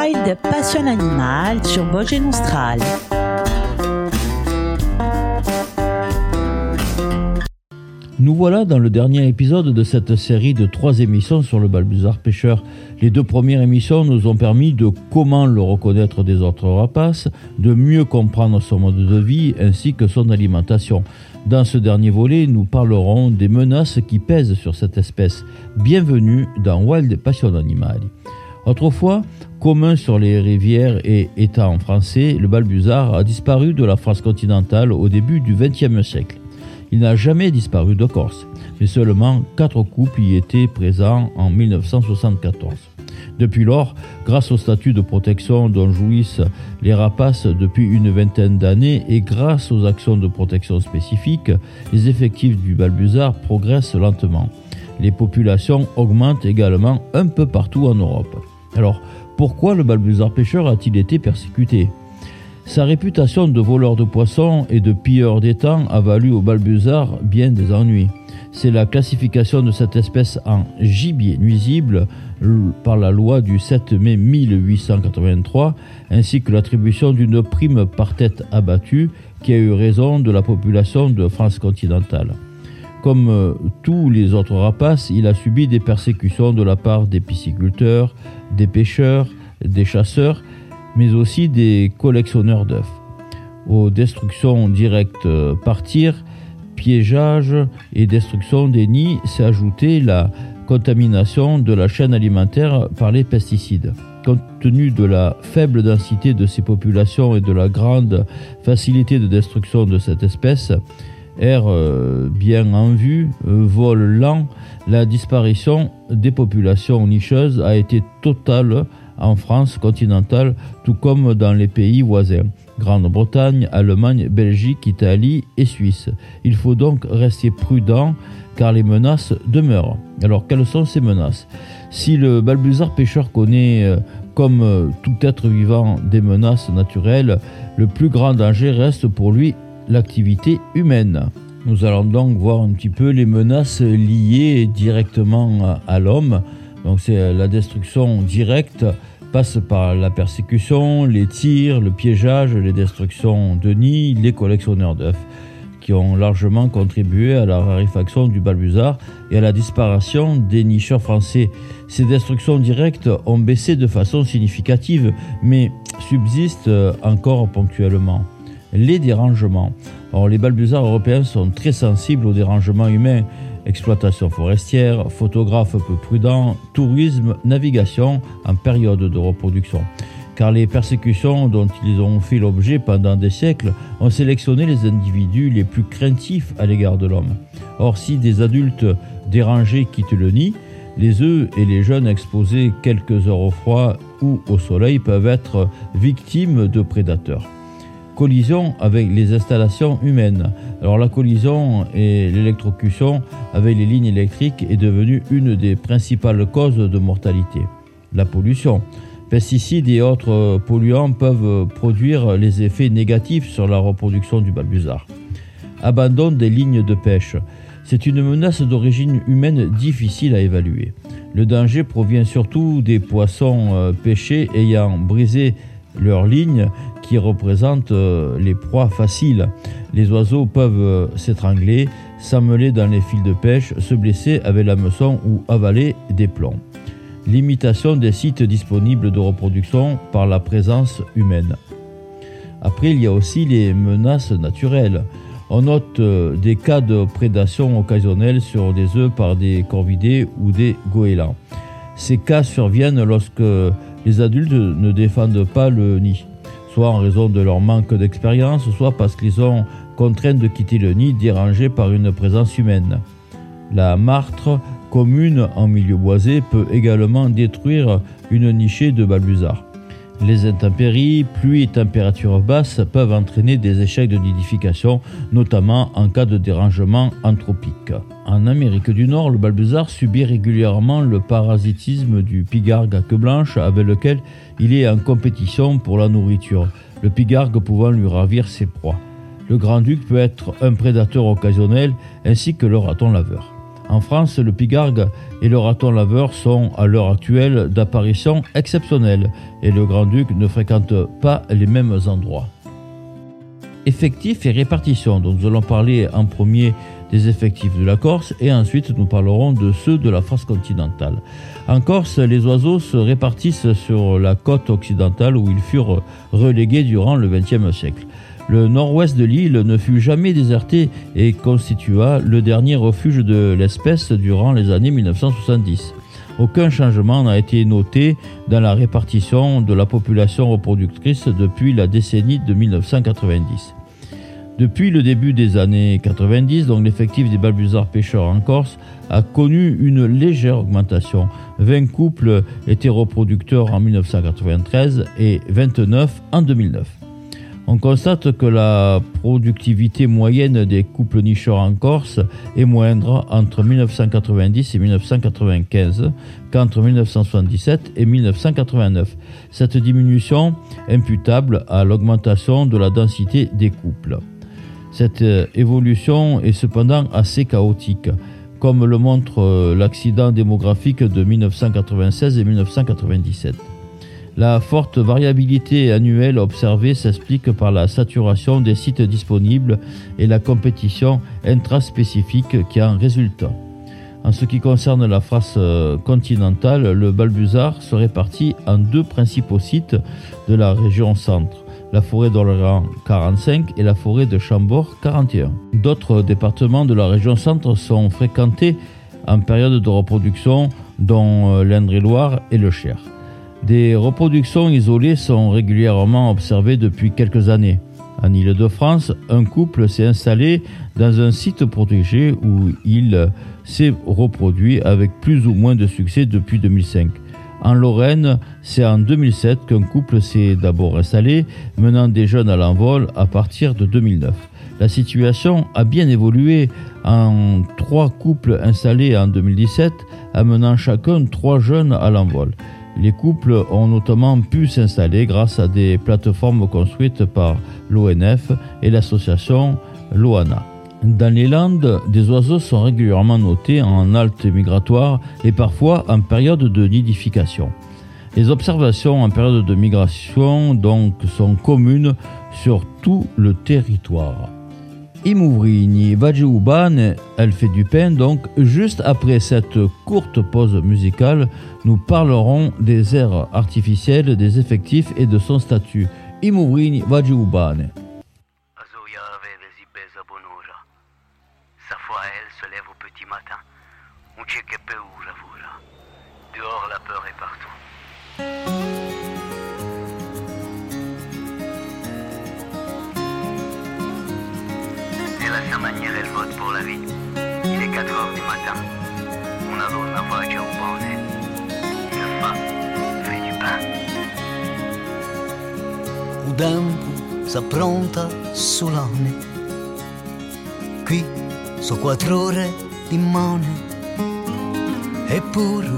Wild Passion Animal sur Vosges Austral. Nous voilà dans le dernier épisode de cette série de trois émissions sur le balbuzard pêcheur. Les deux premières émissions nous ont permis de comment le reconnaître des autres rapaces, de mieux comprendre son mode de vie ainsi que son alimentation. Dans ce dernier volet, nous parlerons des menaces qui pèsent sur cette espèce. Bienvenue dans Wild Passion Animal. Autrefois, commun sur les rivières et en français, le balbuzard a disparu de la France continentale au début du XXe siècle. Il n'a jamais disparu de Corse, mais seulement quatre couples y étaient présents en 1974. Depuis lors, grâce au statut de protection dont jouissent les rapaces depuis une vingtaine d'années et grâce aux actions de protection spécifiques, les effectifs du balbuzard progressent lentement. Les populations augmentent également un peu partout en Europe. Alors, pourquoi le balbuzard pêcheur a-t-il été persécuté? Sa réputation de voleur de poissons et de pilleur d'étangs a valu au balbuzard bien des ennuis. C'est la classification de cette espèce en gibier nuisible par la loi du 7 mai 1883, ainsi que l'attribution d'une prime par tête abattue qui a eu raison de la population de France continentale. Comme euh, tous les autres rapaces, il a subi des persécutions de la part des pisciculteurs, des pêcheurs, des chasseurs mais aussi des collectionneurs d'œufs. Aux destructions directes euh, par tir, piégeage et destruction des nids s'est ajoutée la contamination de la chaîne alimentaire par les pesticides. Compte tenu de la faible densité de ces populations et de la grande facilité de destruction de cette espèce, air euh, bien en vue, euh, vol lent, la disparition des populations nicheuses a été totale en France continentale, tout comme dans les pays voisins. Grande-Bretagne, Allemagne, Belgique, Italie et Suisse. Il faut donc rester prudent car les menaces demeurent. Alors quelles sont ces menaces? Si le balbuzard pêcheur connaît, euh, comme tout être vivant, des menaces naturelles, le plus grand danger reste pour lui l'activité humaine. Nous allons donc voir un petit peu les menaces liées directement à l'homme. Donc c'est euh, la destruction directe passe par la persécution, les tirs, le piégeage, les destructions de nids, les collectionneurs d'œufs, qui ont largement contribué à la raréfaction du balbuzard et à la disparition des nicheurs français. Ces destructions directes ont baissé de façon significative, mais subsistent encore ponctuellement. Les dérangements. Alors, les balbuzards européens sont très sensibles aux dérangements humains exploitation forestière, photographe peu prudent, tourisme, navigation en période de reproduction. Car les persécutions dont ils ont fait l'objet pendant des siècles ont sélectionné les individus les plus craintifs à l'égard de l'homme. Or, si des adultes dérangés quittent le nid, les œufs et les jeunes exposés quelques heures au froid ou au soleil peuvent être victimes de prédateurs collision avec les installations humaines. Alors la collision et l'électrocution avec les lignes électriques est devenue une des principales causes de mortalité. La pollution. Pesticides et autres polluants peuvent produire les effets négatifs sur la reproduction du balbuzard. Abandon des lignes de pêche. C'est une menace d'origine humaine difficile à évaluer. Le danger provient surtout des poissons euh, pêchés ayant brisé leurs lignes qui représentent euh, les proies faciles. Les oiseaux peuvent euh, s'étrangler, s'amêler dans les fils de pêche, se blesser avec la meçon ou avaler des plombs. Limitation des sites disponibles de reproduction par la présence humaine. Après, il y a aussi les menaces naturelles. On note euh, des cas de prédation occasionnelle sur des œufs par des corvidés ou des goélands. Ces cas surviennent lorsque les adultes ne défendent pas le nid soit en raison de leur manque d'expérience, soit parce qu'ils sont contraints de quitter le nid dérangé par une présence humaine. La martre, commune en milieu boisé, peut également détruire une nichée de balbuzards. Les intempéries, pluies et températures basses peuvent entraîner des échecs de nidification, notamment en cas de dérangement anthropique. En Amérique du Nord, le balbuzard subit régulièrement le parasitisme du pigargue à queue blanche avec lequel il est en compétition pour la nourriture, le pigargue pouvant lui ravir ses proies. Le grand-duc peut être un prédateur occasionnel ainsi que le raton laveur. En France, le pigargue et le raton laveur sont à l'heure actuelle d'apparition exceptionnelle et le grand-duc ne fréquente pas les mêmes endroits. Effectifs et répartition, nous allons parler en premier des effectifs de la Corse et ensuite nous parlerons de ceux de la France continentale. En Corse, les oiseaux se répartissent sur la côte occidentale où ils furent relégués durant le XXe siècle. Le nord-ouest de l'île ne fut jamais déserté et constitua le dernier refuge de l'espèce durant les années 1970. Aucun changement n'a été noté dans la répartition de la population reproductrice depuis la décennie de 1990. Depuis le début des années 90, donc l'effectif des balbuzards pêcheurs en Corse a connu une légère augmentation. 20 couples étaient reproducteurs en 1993 et 29 en 2009. On constate que la productivité moyenne des couples nicheurs en Corse est moindre entre 1990 et 1995 qu'entre 1977 et 1989. Cette diminution imputable à l'augmentation de la densité des couples. Cette évolution est cependant assez chaotique, comme le montre l'accident démographique de 1996 et 1997. La forte variabilité annuelle observée s'explique par la saturation des sites disponibles et la compétition intraspécifique qui en résulte. En ce qui concerne la face euh, continentale, le balbuzard se répartit en deux principaux sites de la région centre, la forêt d'Orléans 45 et la forêt de Chambord 41. D'autres départements de la région centre sont fréquentés en période de reproduction, dont euh, l'Indre-et-Loire et le Cher. Des reproductions isolées sont régulièrement observées depuis quelques années. En Île-de-France, un couple s'est installé dans un site protégé où il s'est reproduit avec plus ou moins de succès depuis 2005. En Lorraine, c'est en 2007 qu'un couple s'est d'abord installé, menant des jeunes à l'envol à partir de 2009. La situation a bien évolué en trois couples installés en 2017, amenant chacun trois jeunes à l'envol. Les couples ont notamment pu s'installer grâce à des plateformes construites par l'ONF et l'association Loana. Dans les Landes, des oiseaux sont régulièrement notés en halte migratoire et parfois en période de nidification. Les observations en période de migration donc sont communes sur tout le territoire. Imouvrini Vajiuban, elle fait du pain. Donc, juste après cette courte pause musicale, nous parlerons des airs artificiels, des effectifs et de son statut. Imouvrini Vajiuban. Il est 4 heures du matin. Una donna già un bone. Che fa? Pain. O tempo s'appronta solane. Qui so quattro ore di mone. Eppure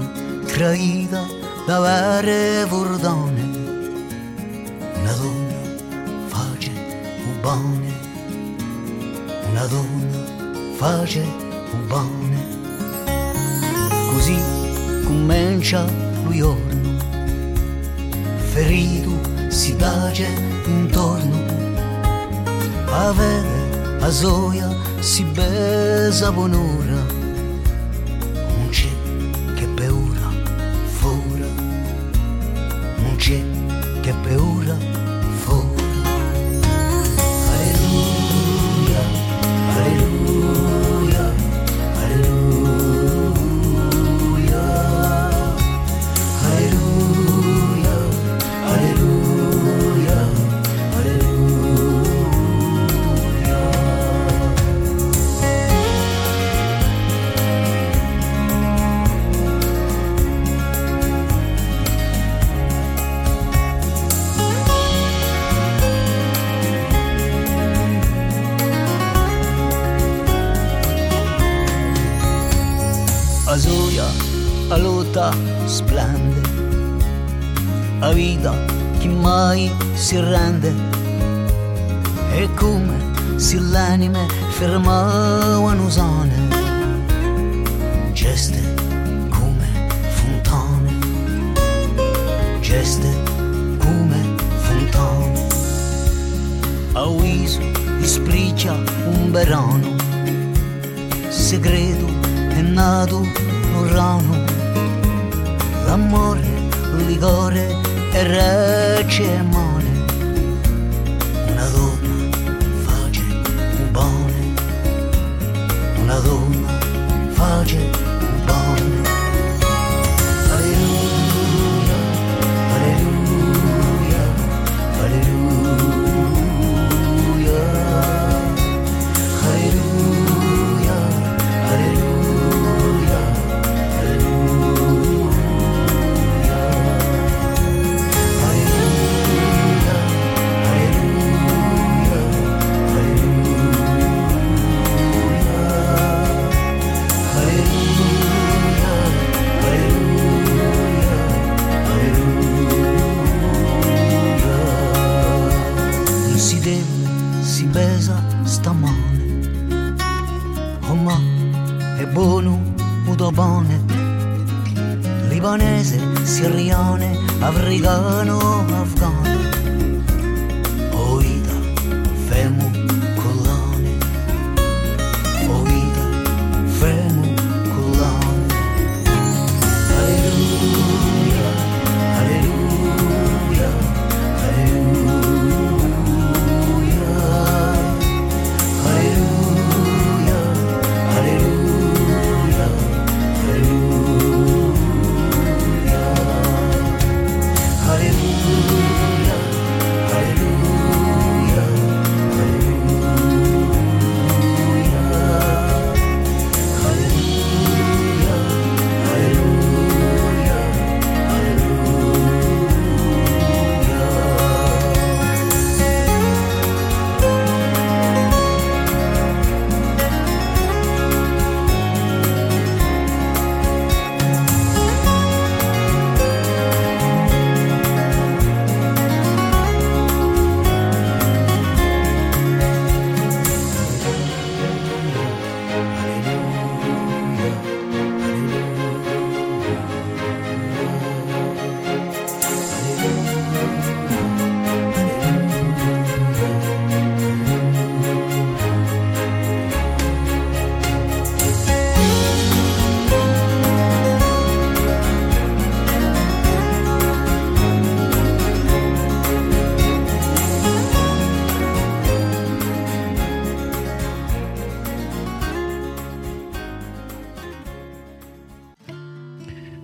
traita da vere vordone. Una donna face un bone. Una donna face un bone. Così comincia lo giorno. Ferito si tace intorno. A a soia si besa bonora. Non c'è che paura fuori. Non c'è che paura Azuia, a lotta splende, a vita chi mai si rende, e come se l'anime fermava un'usane, geste come fontane, geste come fontane. A viso ispriccia un verano, segreto è nato un rano l'amore, il rigore e recemo. of Rigano, Afghan.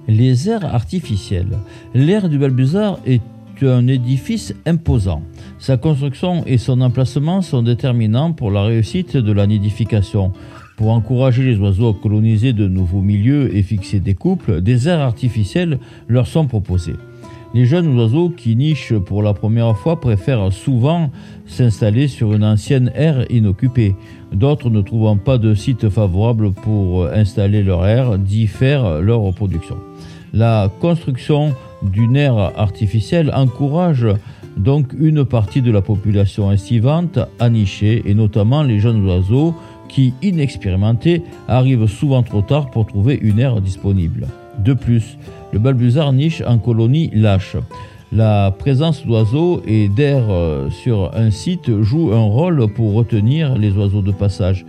Les aires artificielles. L'aire du Balbuzard est un édifice imposant. Sa construction et son emplacement sont déterminants pour la réussite de la nidification. Pour encourager les oiseaux à coloniser de nouveaux milieux et fixer des couples, des aires artificielles leur sont proposées. Les jeunes oiseaux qui nichent pour la première fois préfèrent souvent s'installer sur une ancienne aire inoccupée. D'autres, ne trouvant pas de site favorable pour installer leur aire, diffèrent leur reproduction. La construction d'une aire artificielle encourage donc une partie de la population estivante à nicher, et notamment les jeunes oiseaux qui, inexpérimentés, arrivent souvent trop tard pour trouver une aire disponible. De plus, le balbuzard niche en colonie lâche. La présence d'oiseaux et d'air euh, sur un site joue un rôle pour retenir les oiseaux de passage.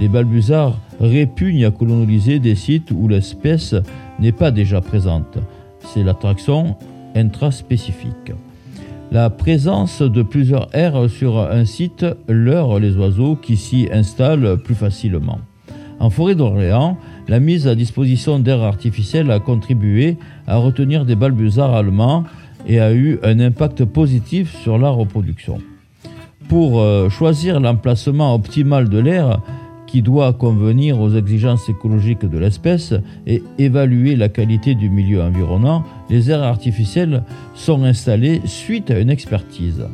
Les balbuzards répugnent à coloniser des sites où l'espèce n'est pas déjà présente. C'est l'attraction intraspécifique. La présence de plusieurs aires sur un site leurre les oiseaux qui s'y installent plus facilement. En forêt d'Orléans, la mise à disposition d'aires artificielles a contribué à retenir des balbuzards allemands et a eu un impact positif sur la reproduction. Pour euh, choisir l'emplacement optimal de l'aire, qui doit convenir aux exigences écologiques de l'espèce et évaluer la qualité du milieu environnant, les aires artificielles sont installées suite à une expertise.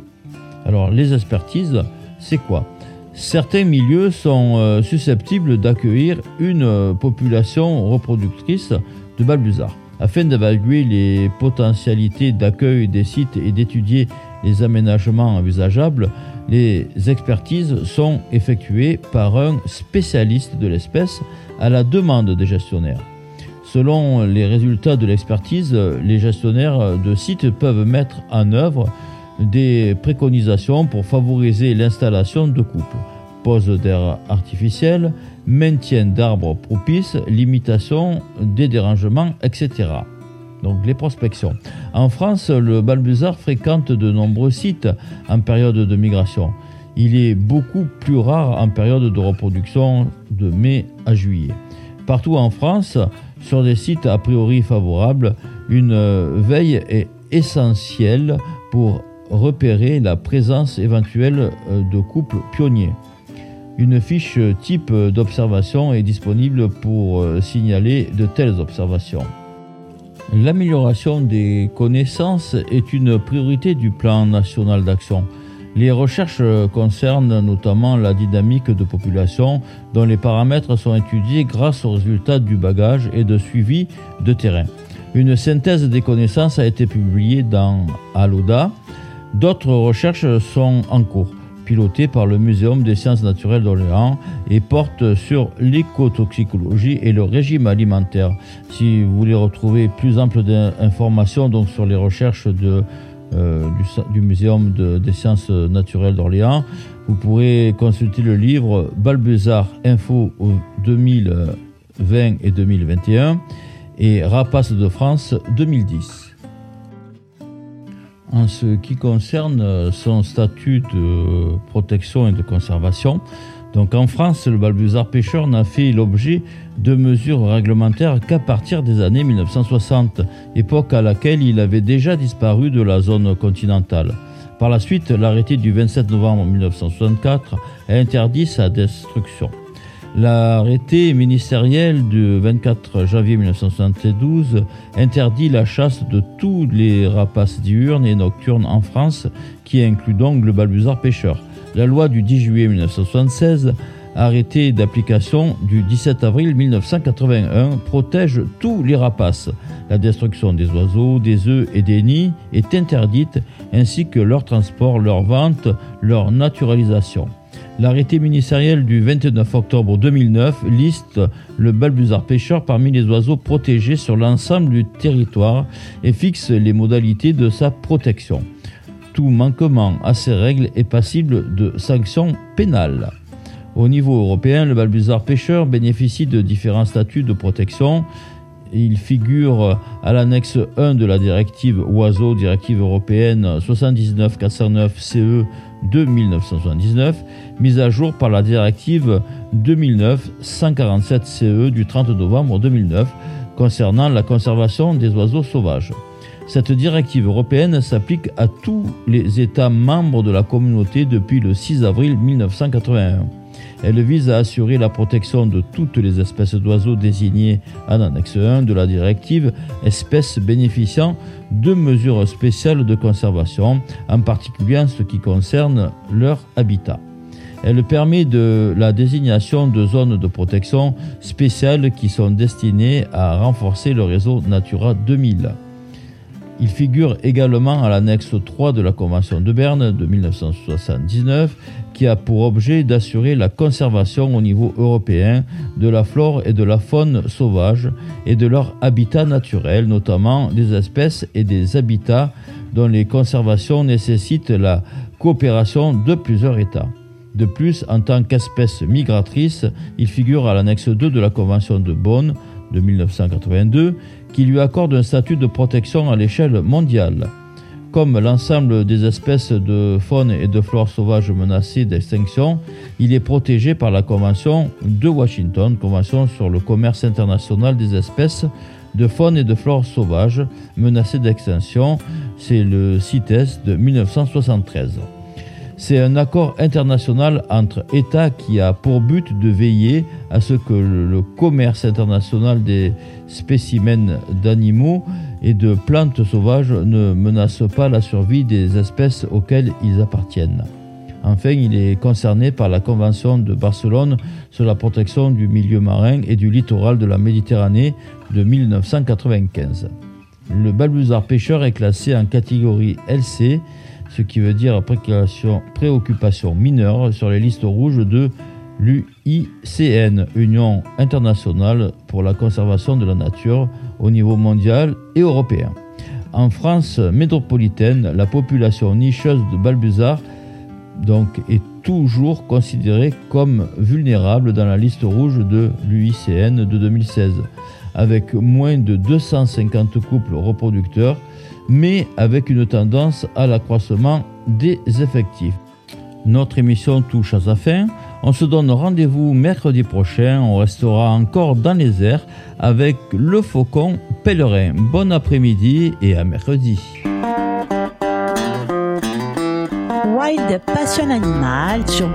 Alors les expertises, c'est quoi? Certains milieux sont euh, susceptibles d'accueillir une euh, population reproductrice de balbuzards. Afin d'évaluer les potentialités d'accueil des sites et d'étudier les aménagements envisageables, les expertises sont effectuées par un spécialiste de l'espèce à la demande des gestionnaires. Selon les résultats de l'expertise, les gestionnaires de sites peuvent mettre en œuvre des préconisations pour favoriser l'installation de couples. Pose d'air artificiel, maintien d'arbres propices, limitation des dérangements, etc. Donc les prospections. En France, le balbuzard fréquente de nombreux sites en période de migration. Il est beaucoup plus rare en période de reproduction de mai à juillet. Partout en France, sur des sites a priori favorables, une veille est essentielle pour repérer la présence éventuelle de couples pionniers. Une fiche type d'observation est disponible pour signaler de telles observations. L'amélioration des connaissances est une priorité du plan national d'action. Les recherches concernent notamment la dynamique de population dont les paramètres sont étudiés grâce aux résultats du bagage et de suivi de terrain. Une synthèse des connaissances a été publiée dans Aloda. D'autres recherches sont en cours, pilotées par le Muséum des sciences naturelles d'Orléans et portent sur l'écotoxicologie et le régime alimentaire. Si vous voulez retrouver plus ample d'informations donc sur les recherches de euh, du, Muséum de, des sciences naturelles d'Orléans. Vous pourrez consulter le livre Balbuzard Info 2020 et 2021 et Rapace de France 2010. En ce qui concerne son statut de protection et de conservation, donc en France, le balbuzard pêcheur n'a fait l'objet de mesures réglementaires qu'à partir des années 1960, époque à laquelle il avait déjà disparu de la zone continentale. Par la suite, l'arrêté du 27 novembre 1964 a interdit sa destruction. L'arrêté ministériel du 24 janvier 1972 interdit la chasse de tous les rapaces diurnes et nocturnes en France, qui inclut donc le balbuzard pêcheur. La loi du 10 juillet 1976, arrêté d'application du 17 avril 1981, protège tous les rapaces. La destruction des oiseaux, des œufs et des nids est interdite, ainsi que leur transport, leur vente, leur naturalisation. L'arrêté ministériel du 29 octobre 2009 liste le balbuzard pêcheur parmi les oiseaux protégés sur l'ensemble du territoire et fixe les modalités de sa protection. Tout manquement à ces règles est passible de sanctions pénales. Au niveau européen, le balbuzard pêcheur bénéficie de différents statuts de protection. Il figure à l'annexe 1 de la directive Oiseaux, directive européenne 79 CE de 1979, mise à jour par la directive 2009-147 CE du 30 novembre 2009 concernant la conservation des oiseaux sauvages. Cette directive européenne s'applique à tous les États membres de la communauté depuis le 6 avril 1981. Elle vise à assurer la protection de toutes les espèces d'oiseaux désignées en annexe 1 de la directive, espèces bénéficiant de mesures spéciales de conservation, en particulier en ce qui concerne leur habitat. Elle permet de la désignation de zones de protection spéciales qui sont destinées à renforcer le réseau Natura 2000. Il figure également à l'annexe 3 de la Convention de Berne de 1979 qui a pour objet d'assurer la conservation au niveau européen de la flore et de la faune sauvage et de leur habitat naturel, notamment des espèces et des habitats dont les conservations nécessitent la coopération de plusieurs États. De plus, en tant qu'espèce migratrice, il figure à l'annexe 2 de la Convention de Bonn de 1982 qui lui accorde un statut de protection à l'échelle mondiale. Comme l'ensemble des espèces de faune et de flore sauvages menacées d'extinction, il est protégé par la Convention de Washington, Convention sur le commerce international des espèces de faune et de flore sauvages menacées d'extinction. C'est le CITES de 1973. C'est un accord international entre États qui a pour but de veiller à ce que le commerce international des spécimens d'animaux et de plantes sauvages ne menace pas la survie des espèces auxquelles ils appartiennent. Enfin, il est concerné par la Convention de Barcelone sur la protection du milieu marin et du littoral de la Méditerranée de 1995. Le balbuzard pêcheur est classé en catégorie LC ce qui veut dire préoccupation, mineure sur les listes rouges de l'UICN, Union internationale pour la conservation de la nature au niveau mondial et européen. En France métropolitaine, la population nicheuse de Balbuzard est toujours considérée comme vulnérable dans la liste rouge de l'UICN de 2016, avec moins de 250 couples reproducteurs, mais avec une tendance à l'accroissement des effectifs. Notre émission touche à sa fin. On se donne rendez-vous mercredi prochain. On restera encore dans les airs avec le faucon pèlerin. Bon après-midi et à mercredi. Wild Passion Animal sur.